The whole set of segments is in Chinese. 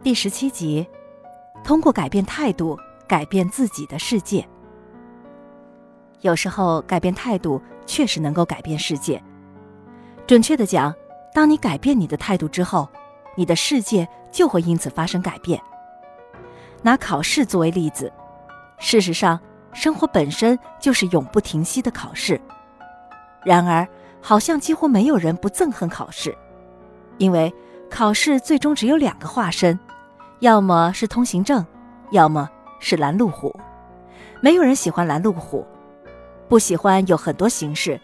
第十七集，通过改变态度改变自己的世界。有时候改变态度确实能够改变世界。准确的讲，当你改变你的态度之后，你的世界就会因此发生改变。拿考试作为例子，事实上，生活本身就是永不停息的考试。然而，好像几乎没有人不憎恨考试，因为考试最终只有两个化身。要么是通行证，要么是拦路虎。没有人喜欢拦路虎，不喜欢有很多形式，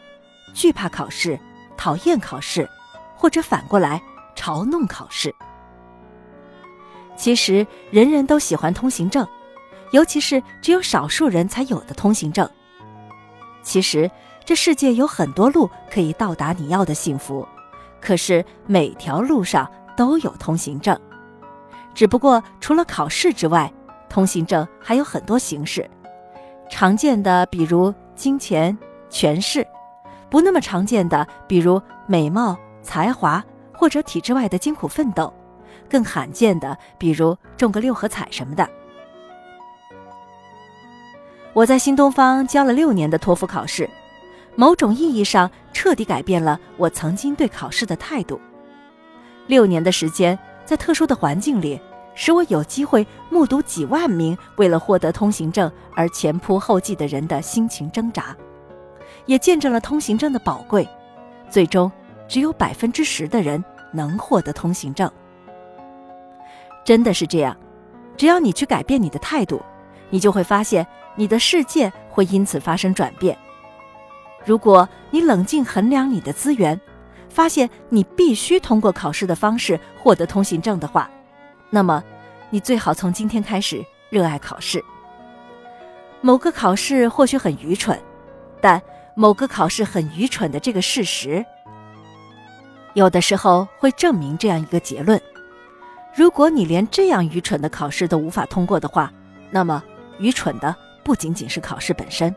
惧怕考试，讨厌考试，或者反过来嘲弄考试。其实人人都喜欢通行证，尤其是只有少数人才有的通行证。其实这世界有很多路可以到达你要的幸福，可是每条路上都有通行证。只不过，除了考试之外，通行证还有很多形式。常见的，比如金钱、权势；不那么常见的，比如美貌、才华或者体制外的艰苦奋斗；更罕见的，比如中个六合彩什么的。我在新东方教了六年的托福考试，某种意义上彻底改变了我曾经对考试的态度。六年的时间。在特殊的环境里，使我有机会目睹几万名为了获得通行证而前仆后继的人的心情挣扎，也见证了通行证的宝贵。最终，只有百分之十的人能获得通行证。真的是这样，只要你去改变你的态度，你就会发现你的世界会因此发生转变。如果你冷静衡量你的资源，发现你必须通过考试的方式获得通行证的话，那么你最好从今天开始热爱考试。某个考试或许很愚蠢，但某个考试很愚蠢的这个事实，有的时候会证明这样一个结论：如果你连这样愚蠢的考试都无法通过的话，那么愚蠢的不仅仅是考试本身。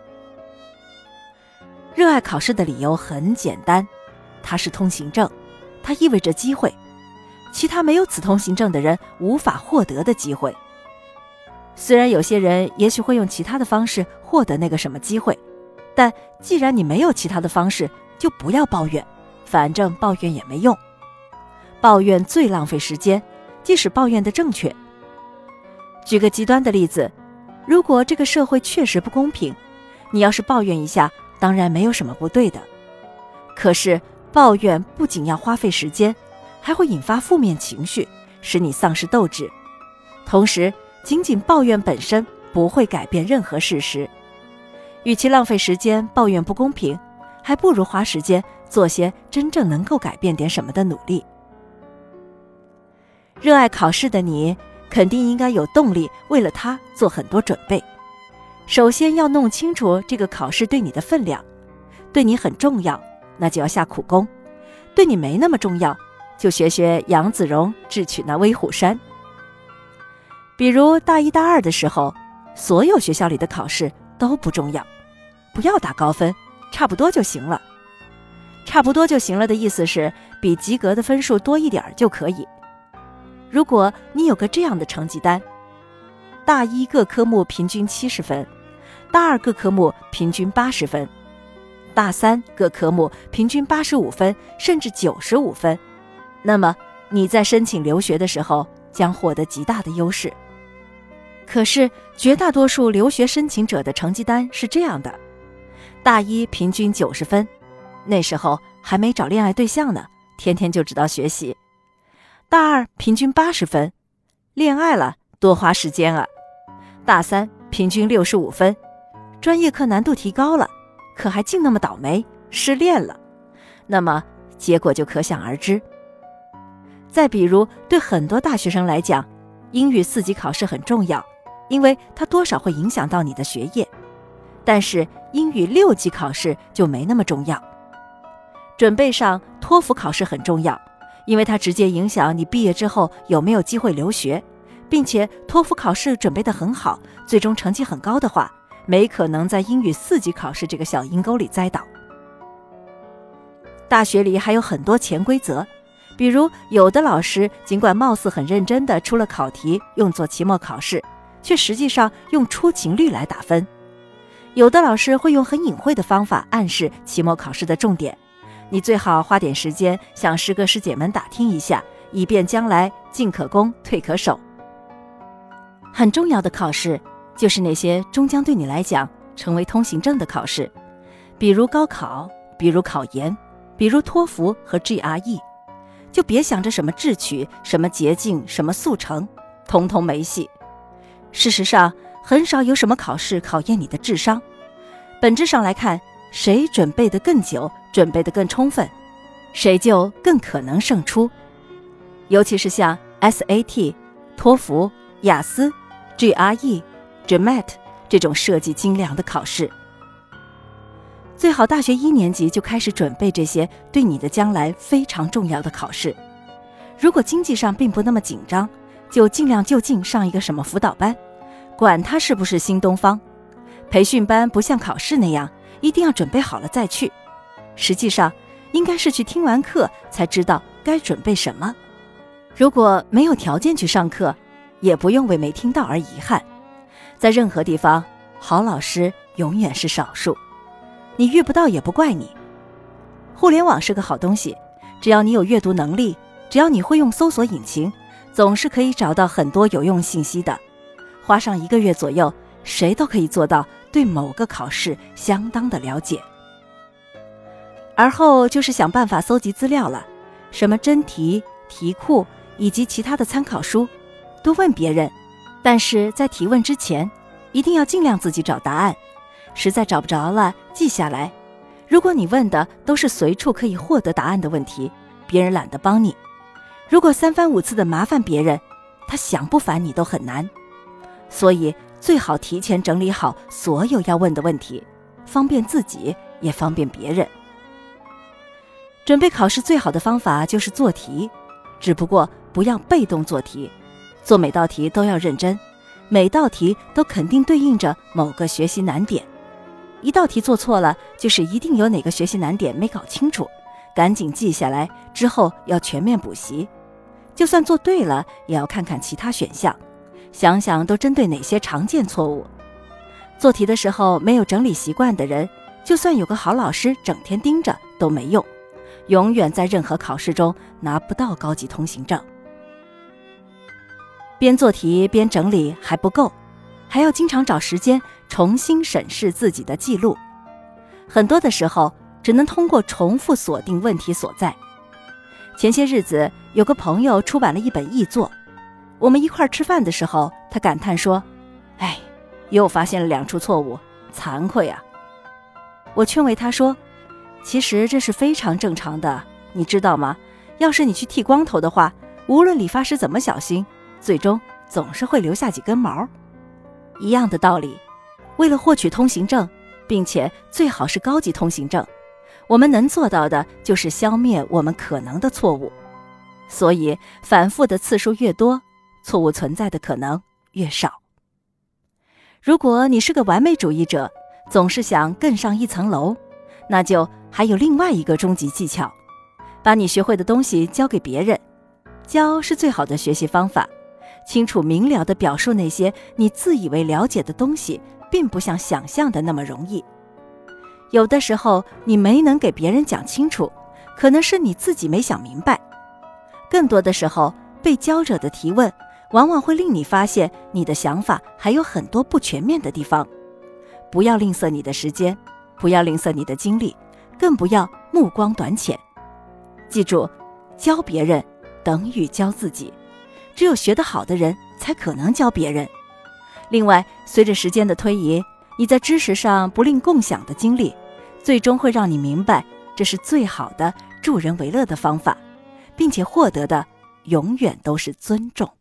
热爱考试的理由很简单。它是通行证，它意味着机会，其他没有此通行证的人无法获得的机会。虽然有些人也许会用其他的方式获得那个什么机会，但既然你没有其他的方式，就不要抱怨，反正抱怨也没用。抱怨最浪费时间，即使抱怨的正确。举个极端的例子，如果这个社会确实不公平，你要是抱怨一下，当然没有什么不对的。可是。抱怨不仅要花费时间，还会引发负面情绪，使你丧失斗志。同时，仅仅抱怨本身不会改变任何事实。与其浪费时间抱怨不公平，还不如花时间做些真正能够改变点什么的努力。热爱考试的你，肯定应该有动力为了它做很多准备。首先要弄清楚这个考试对你的分量，对你很重要。那就要下苦功，对你没那么重要，就学学杨子荣智取那威虎山。比如大一大二的时候，所有学校里的考试都不重要，不要打高分，差不多就行了。差不多就行了的意思是比及格的分数多一点就可以。如果你有个这样的成绩单，大一各科目平均七十分，大二各科目平均八十分。大三各科目平均八十五分，甚至九十五分，那么你在申请留学的时候将获得极大的优势。可是绝大多数留学申请者的成绩单是这样的：大一平均九十分，那时候还没找恋爱对象呢，天天就知道学习；大二平均八十分，恋爱了多花时间啊；大三平均六十五分，专业课难度提高了。可还竟那么倒霉，失恋了，那么结果就可想而知。再比如，对很多大学生来讲，英语四级考试很重要，因为它多少会影响到你的学业；但是英语六级考试就没那么重要。准备上托福考试很重要，因为它直接影响你毕业之后有没有机会留学，并且托福考试准备得很好，最终成绩很高的话。没可能在英语四级考试这个小阴沟里栽倒。大学里还有很多潜规则，比如，有的老师尽管貌似很认真地出了考题用作期末考试，却实际上用出勤率来打分；有的老师会用很隐晦的方法暗示期末考试的重点。你最好花点时间向师哥师姐们打听一下，以便将来进可攻，退可守。很重要的考试，就是那些终将对你来讲成为通行证的考试，比如高考，比如考研，比如托福和 GRE。就别想着什么智取、什么捷径、什么速成，通通没戏。事实上，很少有什么考试考验你的智商。本质上来看，谁准备的更久、准备的更充分，谁就更可能胜出。尤其是像 SAT、托福、雅思、GRE、GMAT 这种设计精良的考试。最好大学一年级就开始准备这些对你的将来非常重要的考试。如果经济上并不那么紧张，就尽量就近上一个什么辅导班，管他是不是新东方。培训班不像考试那样一定要准备好了再去，实际上应该是去听完课才知道该准备什么。如果没有条件去上课，也不用为没听到而遗憾。在任何地方，好老师永远是少数。你遇不到也不怪你。互联网是个好东西，只要你有阅读能力，只要你会用搜索引擎，总是可以找到很多有用信息的。花上一个月左右，谁都可以做到对某个考试相当的了解。而后就是想办法搜集资料了，什么真题、题库以及其他的参考书，多问别人。但是在提问之前，一定要尽量自己找答案。实在找不着了，记下来。如果你问的都是随处可以获得答案的问题，别人懒得帮你；如果三番五次的麻烦别人，他想不烦你都很难。所以最好提前整理好所有要问的问题，方便自己也方便别人。准备考试最好的方法就是做题，只不过不要被动做题，做每道题都要认真，每道题都肯定对应着某个学习难点。一道题做错了，就是一定有哪个学习难点没搞清楚，赶紧记下来，之后要全面补习。就算做对了，也要看看其他选项，想想都针对哪些常见错误。做题的时候没有整理习惯的人，就算有个好老师整天盯着都没用，永远在任何考试中拿不到高级通行证。边做题边整理还不够。还要经常找时间重新审视自己的记录，很多的时候只能通过重复锁定问题所在。前些日子有个朋友出版了一本译作，我们一块儿吃饭的时候，他感叹说：“哎，又发现了两处错误，惭愧啊！”我劝慰他说：“其实这是非常正常的，你知道吗？要是你去剃光头的话，无论理发师怎么小心，最终总是会留下几根毛。”一样的道理，为了获取通行证，并且最好是高级通行证，我们能做到的就是消灭我们可能的错误。所以，反复的次数越多，错误存在的可能越少。如果你是个完美主义者，总是想更上一层楼，那就还有另外一个终极技巧：把你学会的东西教给别人。教是最好的学习方法。清楚明了地表述那些你自以为了解的东西，并不像想象的那么容易。有的时候你没能给别人讲清楚，可能是你自己没想明白。更多的时候，被教者的提问，往往会令你发现你的想法还有很多不全面的地方。不要吝啬你的时间，不要吝啬你的精力，更不要目光短浅。记住，教别人等于教自己。只有学得好的人才可能教别人。另外，随着时间的推移，你在知识上不吝共享的经历，最终会让你明白这是最好的助人为乐的方法，并且获得的永远都是尊重。